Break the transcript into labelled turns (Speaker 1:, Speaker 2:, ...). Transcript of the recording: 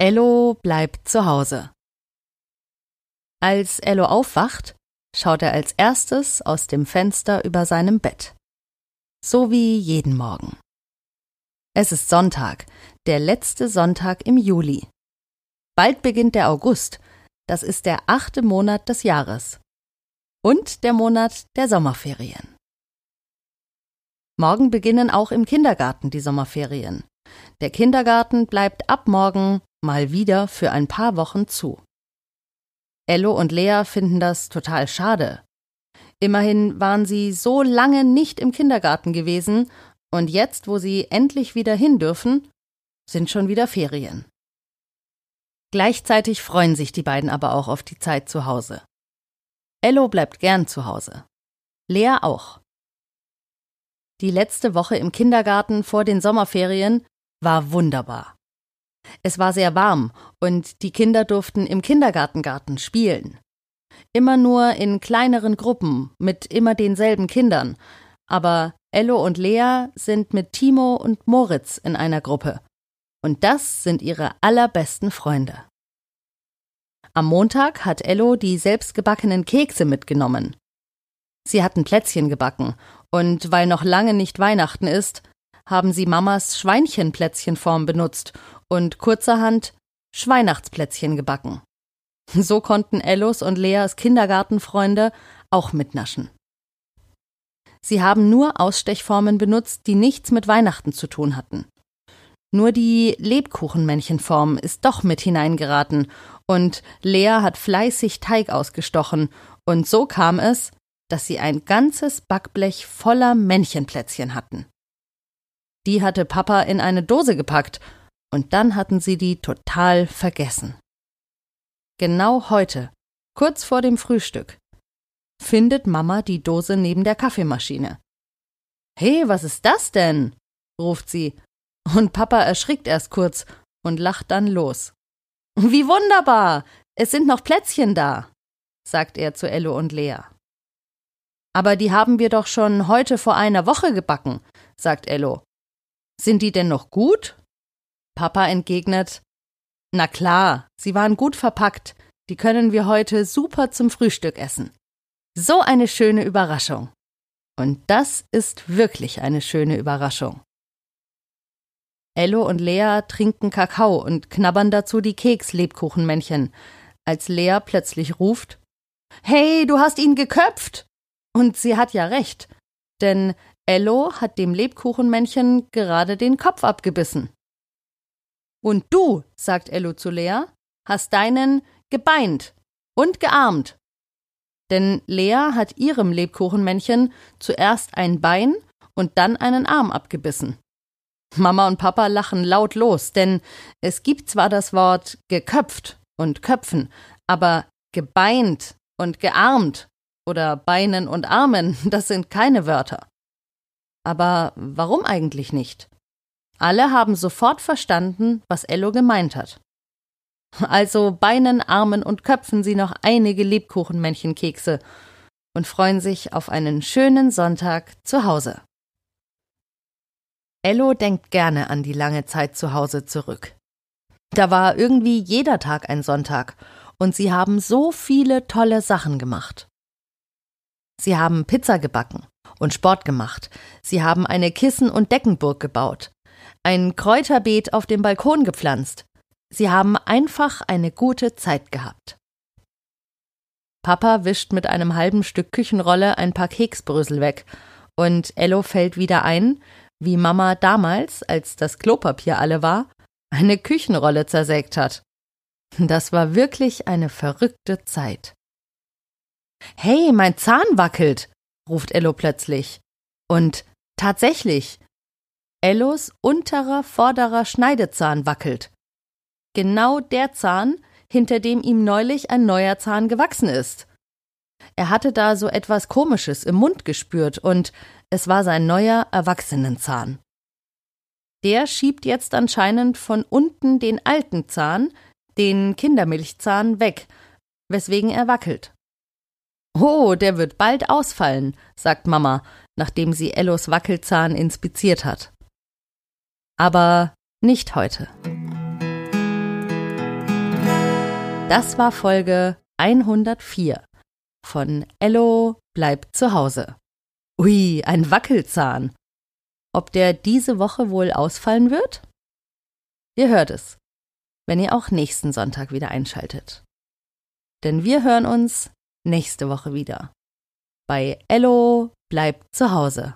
Speaker 1: Ello bleibt zu Hause. Als Ello aufwacht, schaut er als erstes aus dem Fenster über seinem Bett. So wie jeden Morgen. Es ist Sonntag, der letzte Sonntag im Juli. Bald beginnt der August, das ist der achte Monat des Jahres. Und der Monat der Sommerferien. Morgen beginnen auch im Kindergarten die Sommerferien. Der Kindergarten bleibt ab morgen mal wieder für ein paar Wochen zu. Ello und Lea finden das total schade. Immerhin waren sie so lange nicht im Kindergarten gewesen, und jetzt, wo sie endlich wieder hin dürfen, sind schon wieder Ferien. Gleichzeitig freuen sich die beiden aber auch auf die Zeit zu Hause. Ello bleibt gern zu Hause. Lea auch. Die letzte Woche im Kindergarten vor den Sommerferien war wunderbar. Es war sehr warm und die Kinder durften im Kindergartengarten spielen. Immer nur in kleineren Gruppen mit immer denselben Kindern, aber Ello und Lea sind mit Timo und Moritz in einer Gruppe. Und das sind ihre allerbesten Freunde. Am Montag hat Ello die selbstgebackenen Kekse mitgenommen. Sie hatten Plätzchen gebacken, und weil noch lange nicht Weihnachten ist, haben sie Mamas Schweinchenplätzchenform benutzt und kurzerhand Schweinachtsplätzchen gebacken. So konnten Ellos und Leas Kindergartenfreunde auch mitnaschen. Sie haben nur Ausstechformen benutzt, die nichts mit Weihnachten zu tun hatten. Nur die Lebkuchenmännchenform ist doch mit hineingeraten und Lea hat fleißig Teig ausgestochen und so kam es, dass sie ein ganzes Backblech voller Männchenplätzchen hatten. Die hatte Papa in eine Dose gepackt und dann hatten sie die total vergessen. Genau heute, kurz vor dem Frühstück, findet Mama die Dose neben der Kaffeemaschine. Hey, was ist das denn? ruft sie, und Papa erschrickt erst kurz und lacht dann los. Wie wunderbar! Es sind noch Plätzchen da, sagt er zu Ello und Lea. Aber die haben wir doch schon heute vor einer Woche gebacken, sagt Ello. Sind die denn noch gut? Papa entgegnet Na klar, sie waren gut verpackt, die können wir heute super zum Frühstück essen. So eine schöne Überraschung. Und das ist wirklich eine schöne Überraschung. Ello und Lea trinken Kakao und knabbern dazu die Keks-Lebkuchenmännchen, als Lea plötzlich ruft: Hey, du hast ihn geköpft! Und sie hat ja recht, denn Ello hat dem Lebkuchenmännchen gerade den Kopf abgebissen. Und du, sagt Ello zu Lea, hast deinen gebeint und gearmt. Denn Lea hat ihrem Lebkuchenmännchen zuerst ein Bein und dann einen Arm abgebissen. Mama und Papa lachen laut los, denn es gibt zwar das Wort geköpft und köpfen, aber gebeint und gearmt oder Beinen und Armen, das sind keine Wörter. Aber warum eigentlich nicht? Alle haben sofort verstanden, was Ello gemeint hat. Also Beinen, Armen und Köpfen sie noch einige Lebkuchenmänchenkekse und freuen sich auf einen schönen Sonntag zu Hause. Ello denkt gerne an die lange Zeit zu Hause zurück. Da war irgendwie jeder Tag ein Sonntag und sie haben so viele tolle Sachen gemacht. Sie haben Pizza gebacken und Sport gemacht. Sie haben eine Kissen- und Deckenburg gebaut ein Kräuterbeet auf dem Balkon gepflanzt. Sie haben einfach eine gute Zeit gehabt. Papa wischt mit einem halben Stück Küchenrolle ein paar Keksbrösel weg, und Ello fällt wieder ein, wie Mama damals, als das Klopapier alle war, eine Küchenrolle zersägt hat. Das war wirklich eine verrückte Zeit. Hey, mein Zahn wackelt, ruft Ello plötzlich. Und tatsächlich, Ellos unterer vorderer Schneidezahn wackelt. Genau der Zahn, hinter dem ihm neulich ein neuer Zahn gewachsen ist. Er hatte da so etwas Komisches im Mund gespürt und es war sein neuer Erwachsenenzahn. Der schiebt jetzt anscheinend von unten den alten Zahn, den Kindermilchzahn, weg, weswegen er wackelt. Oh, der wird bald ausfallen, sagt Mama, nachdem sie Ellos Wackelzahn inspiziert hat aber nicht heute. Das war Folge 104 von Ello bleibt zu Hause. Ui, ein Wackelzahn. Ob der diese Woche wohl ausfallen wird? Ihr hört es, wenn ihr auch nächsten Sonntag wieder einschaltet. Denn wir hören uns nächste Woche wieder. Bei Ello bleibt zu Hause.